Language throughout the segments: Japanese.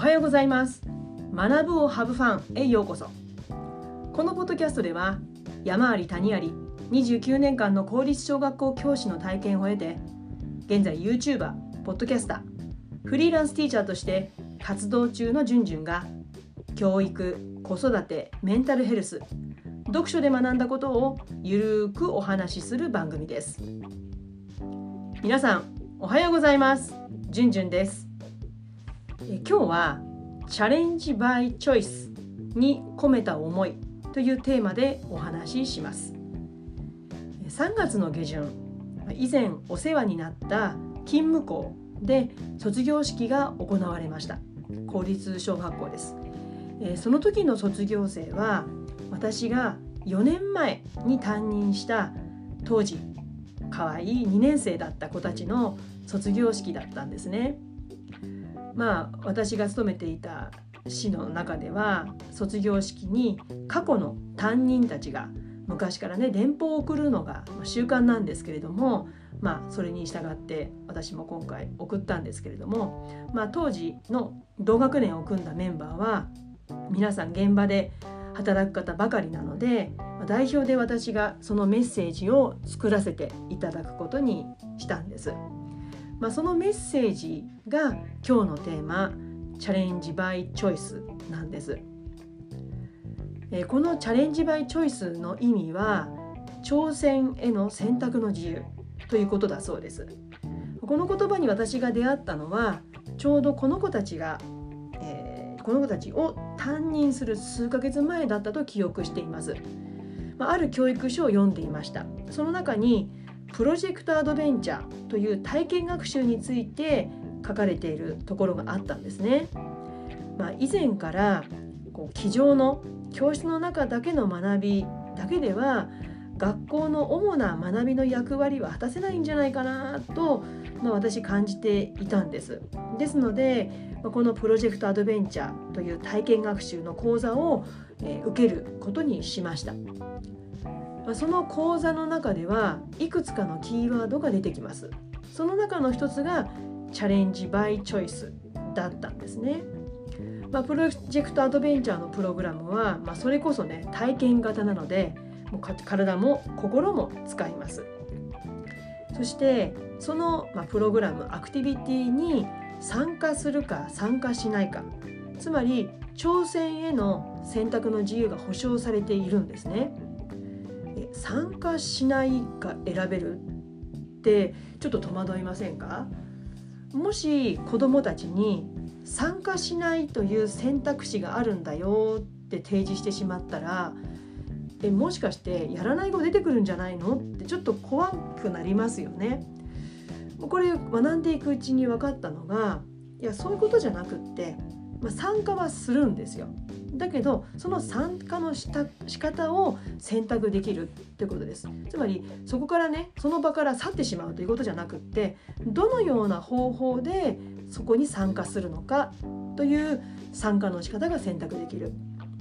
はようございます。学ぶをハブファンへようこそ。このポッドキャストでは山あり谷あり29年間の公立小学校教師の体験を経て現在 YouTuber、ポッドキャスターフリーランスティーチャーとして活動中のじゅんじゅんが教育、子育て、メンタルヘルス読書で学んだことをゆるーくお話しする番組です。皆さんおはようございます。じゅんじゅんです。今日はチャレンジバイチョイスに込めた思いというテーマでお話しします。3月の下旬以前お世話になった勤務校で卒業式が行われました。公立小学校です。その時の卒業生は私が4年前に担任した当時可愛い2年生だった子たちの卒業式だったんですね。まあ私が勤めていた市の中では卒業式に過去の担任たちが昔からね電報を送るのが習慣なんですけれどもまあそれに従って私も今回送ったんですけれども、まあ、当時の同学年を組んだメンバーは皆さん現場で働く方ばかりなので代表で私がそのメッセージを作らせていただくことにしたんです。まあ、そのメッセージが今日のテーマ「チャレンジ・バイ・チョイス」なんです。えこのチャレンジ・バイ・チョイスの意味は挑戦への選択の自由ということだそうです。この言葉に私が出会ったのはちょうどこの子たちがえこの子たちを担任する数ヶ月前だったと記憶しています。ある教育書を読んでいました。その中にプロジェクトアドベンチャーという体験学習について書かれているところがあったんですね。まあ、以前からこう机上の教室の中だけの学びだけでは学校の主な学びの役割は果たせないんじゃないかなと、まあ、私感じていたんです。ですのでこのプロジェクトアドベンチャーという体験学習の講座を受けることにしましたまその講座の中ではいくつかのキーワードが出てきます。その中の一つがチャレンジバイチョイスだったんですね。まあ、プロジェクトアドベンチャーのプログラムは、まあ、それこそね体験型なのでもう体も心も使います。そしてその、まあ、プログラムアクティビティに参加するか参加しないか。つまり挑戦への選択の自由が保障されているんですね。参加しないか選べるってちょっと戸惑いませんか？もし子どもたちに参加しないという選択肢があるんだよって提示してしまったらえもしかしてやらない子出てくるんじゃないのってちょっと怖くなりますよね。これ学んでいくうちに分かったのがいやそういうことじゃなくって、まあ、参加はするんですよ。だけどその参加のした仕方を選択できるってことです。つまりそこからねその場から去ってしまうということじゃなくってどのような方法でそこに参加するのかという参加の仕方が選択できる。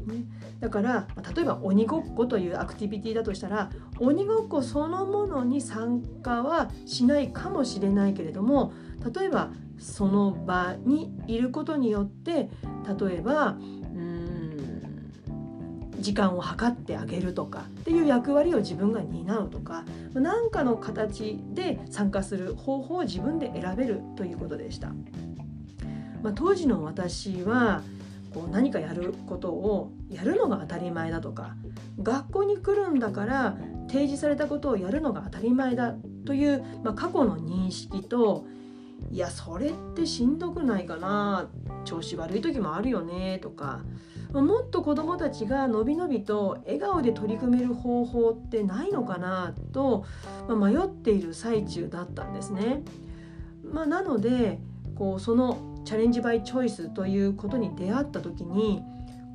ね、だから例えば鬼ごっこというアクティビティだとしたら鬼ごっこそのものに参加はしないかもしれないけれども例えばその場にいることによって例えばうん時間を計ってあげるとかっていう役割を自分が担うとか何かの形で参加する方法を自分で選べるということでした。まあ、当時の私はこう何かやることをやるのが当たり前だとか学校に来るんだから提示されたことをやるのが当たり前だという、まあ、過去の認識といやそれってしんどくないかな。調子悪い時もあるよね。とか。もっと子どもたちがのびのびと笑顔で取り組める方法ってないのかな。と、ま、迷っている最中だったんですね。まあ、なのでこうそのチャレンジバイチョイスということに出会った時に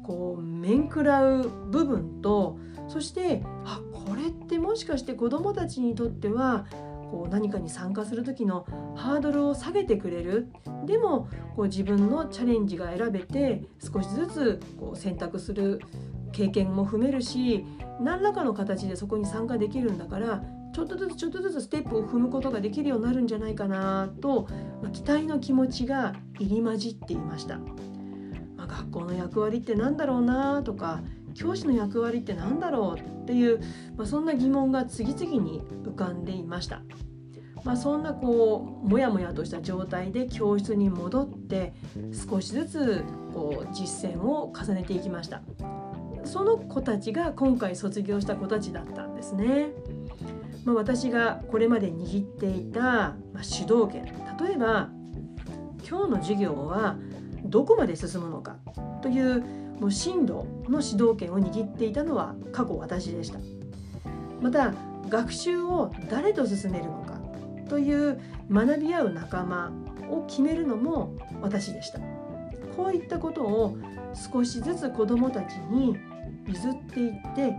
こう面食らう部分とそしてあこれってもしかして子どもたちにとってはこう何かに参加する時のハードルを下げてくれるでもこう自分のチャレンジが選べて少しずつこう選択する経験も踏めるし何らかの形でそこに参加できるんだからちょっとずつちょっとずつステップを踏むことができるようになるんじゃないかなと、まあ、期待の気持ちが入り混じっていました。ま学校の役割って何だろうなとか教師の役割って何だろうっていう、まあ、そんな疑問が次々に浮かんでいました。まあ、そんなこうモヤモヤとした状態で教室に戻って少しずつこう実践を重ねていきました。その子たちが今回卒業した子たちだったんですね、まあ、私がこれまで握っていた、ま、主導権。例えば今日の授業はどこまで進むのかというもう進路の指導権を握っていたのは過去私でした。また学習を誰と進めるのかという学び合う仲間を決めるのも私でした。こういったことを少しずつ子どもたちに譲っていって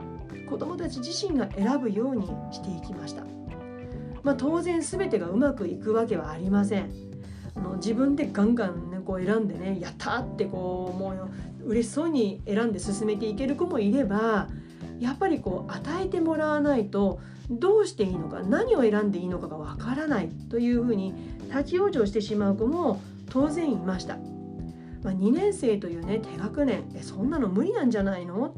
子どもたち自身が選ぶようにしていきました、まあ、当然全てがうまくいくわけはありません。あの自分でガンガン、こう選んでねやったってこうもう嬉しそうに選んで進めていける子もいればやっぱりこう与えてもらわないとどうしていいのか何を選んでいいのかがわからないというふうに立ち往生してしまう子も当然いました。まあ、2年生というね低学年えそんなの無理なんじゃないの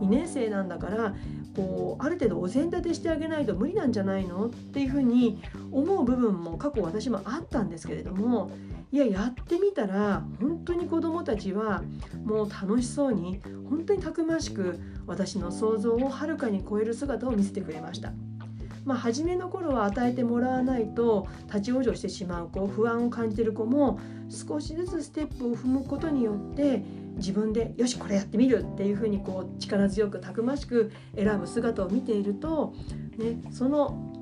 2年生なんだからこうある程度お膳立てしてあげないと無理なんじゃないのっていうふうに思う部分も過去私もあったんですけれどもいややってみたら本当に子どもたちはもう楽しそうに本当にたくましく私の想像をはるかに超える姿を見せてくれました。まあ、初めの頃は与えてもらわないと立ち往生してしまう子不安を感じてる子も少しずつステップを踏むことによって自分でよしこれやってみるっていうふうにこう力強くたくましく選ぶ姿を見ていると、ね、その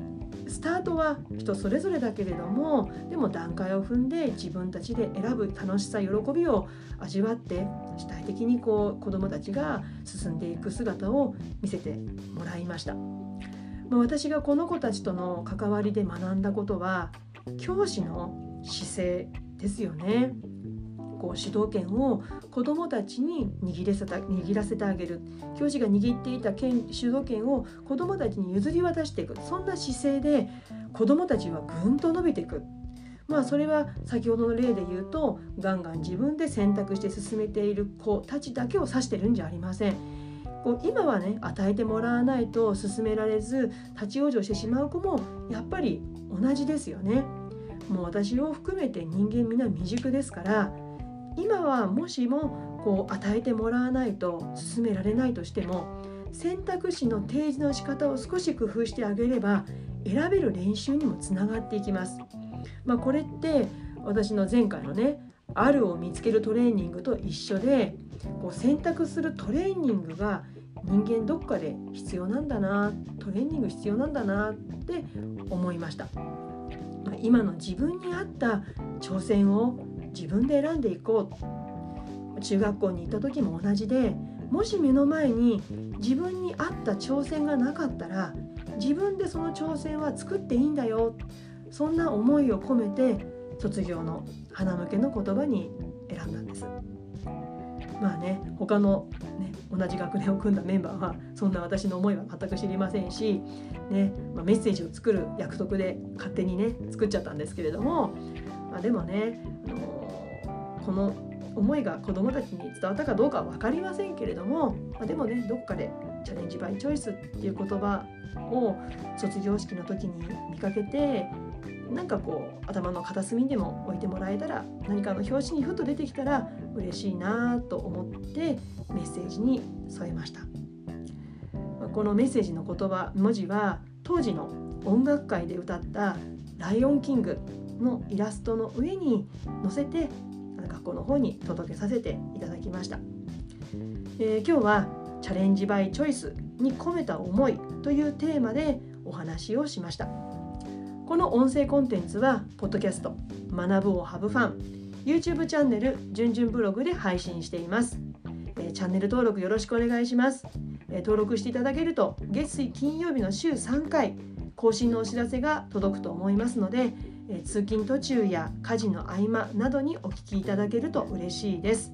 スタートは人それぞれだけれどもでも段階を踏んで自分たちで選ぶ楽しさ喜びを味わって主体的にこう子どもたちが進んでいく姿を見せてもらいました。まあ、私がこの子たちとの関わりで学んだことは教師の姿勢ですよね。こう主導権を子どもたちに握らせた握らせてあげる教師が握っていた権主導権を子どもたちに譲り渡していくそんな姿勢で子どもたちはぐんと伸びていくまあそれは先ほどの例で言うとガンガン自分で選択して進めている子たちだけを指してるんじゃありません。こう今はね与えてもらわないと進められず立ち往生してしまう子もやっぱり同じですよね。もう私を含めて人間みんな未熟ですから今はもしもこう与えてもらわないと進められないとしても選択肢の提示の仕方を少し工夫してあげれば選べる練習にもつながっていきます。まあ、これって私の前回のねあるを見つけるトレーニングと一緒でこう選択するトレーニングが人間どっかで必要なんだなトレーニング必要なんだなって思いました今の自分に合った挑戦を自分で選んでいこう。中学校に行った時も同じでもし目の前に自分に合った挑戦がなかったら自分でその挑戦は作っていいんだよ。そんな思いを込めて卒業の花向けの言葉に選んだんです。まあね他の、ね、同じ学年を組んだメンバーはそんな私の思いは全く知りませんし、ねまあ、メッセージを作る約束で勝手にね作っちゃったんですけれども、まあ、でもね、あのこの思いが子どもたちに伝わったかどうかは分かりませんけれども、まあ、でもねどっかでチャレンジバイチョイスっていう言葉を卒業式の時に見かけてなんかこう頭の片隅でも置いてもらえたら何かの表紙にふと出てきたら嬉しいなと思ってメッセージに添えました。このメッセージの言葉文字は当時の音楽会で歌った「ライオンキング」のイラストの上に載せて学校の方に届けさせていただきました、えー、今日は「チャレンジバイチョイス」に込めた思いというテーマでお話をしました。この音声コンテンツはポッドキャスト学ぶをハブファン YouTube チャンネルじゅんじゅんブログで配信しています、えー、チャンネル登録よろしくお願いします、えー、登録していただけると月水金曜日の週3回更新のお知らせが届くと思いますので、え、通勤途中や家事の合間などにお聞きいただけると嬉しいです。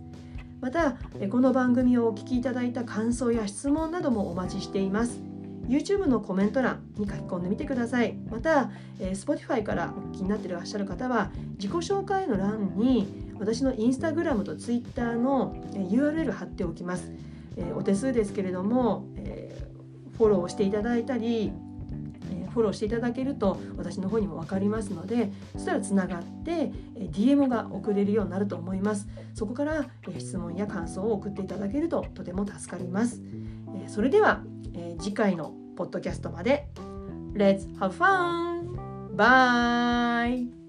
またこの番組をお聞きいただいた感想や質問などもお待ちしています。YouTube のコメント欄に書き込んでみてください。また、え、Spotify からお聞きになっていらっしゃる方は自己紹介の欄に私のインスタグラムとツイッターの URL 貼っておきます。えお手数ですけれども、えフォローしていただいたりフォローしていただけると私の方にも分かりますのでそしたらつながって DM が送れるようになると思いますそこから質問や感想を送っていただけるととても助かりますそれでは次回のポッドキャストまで Let's have fun! Bye!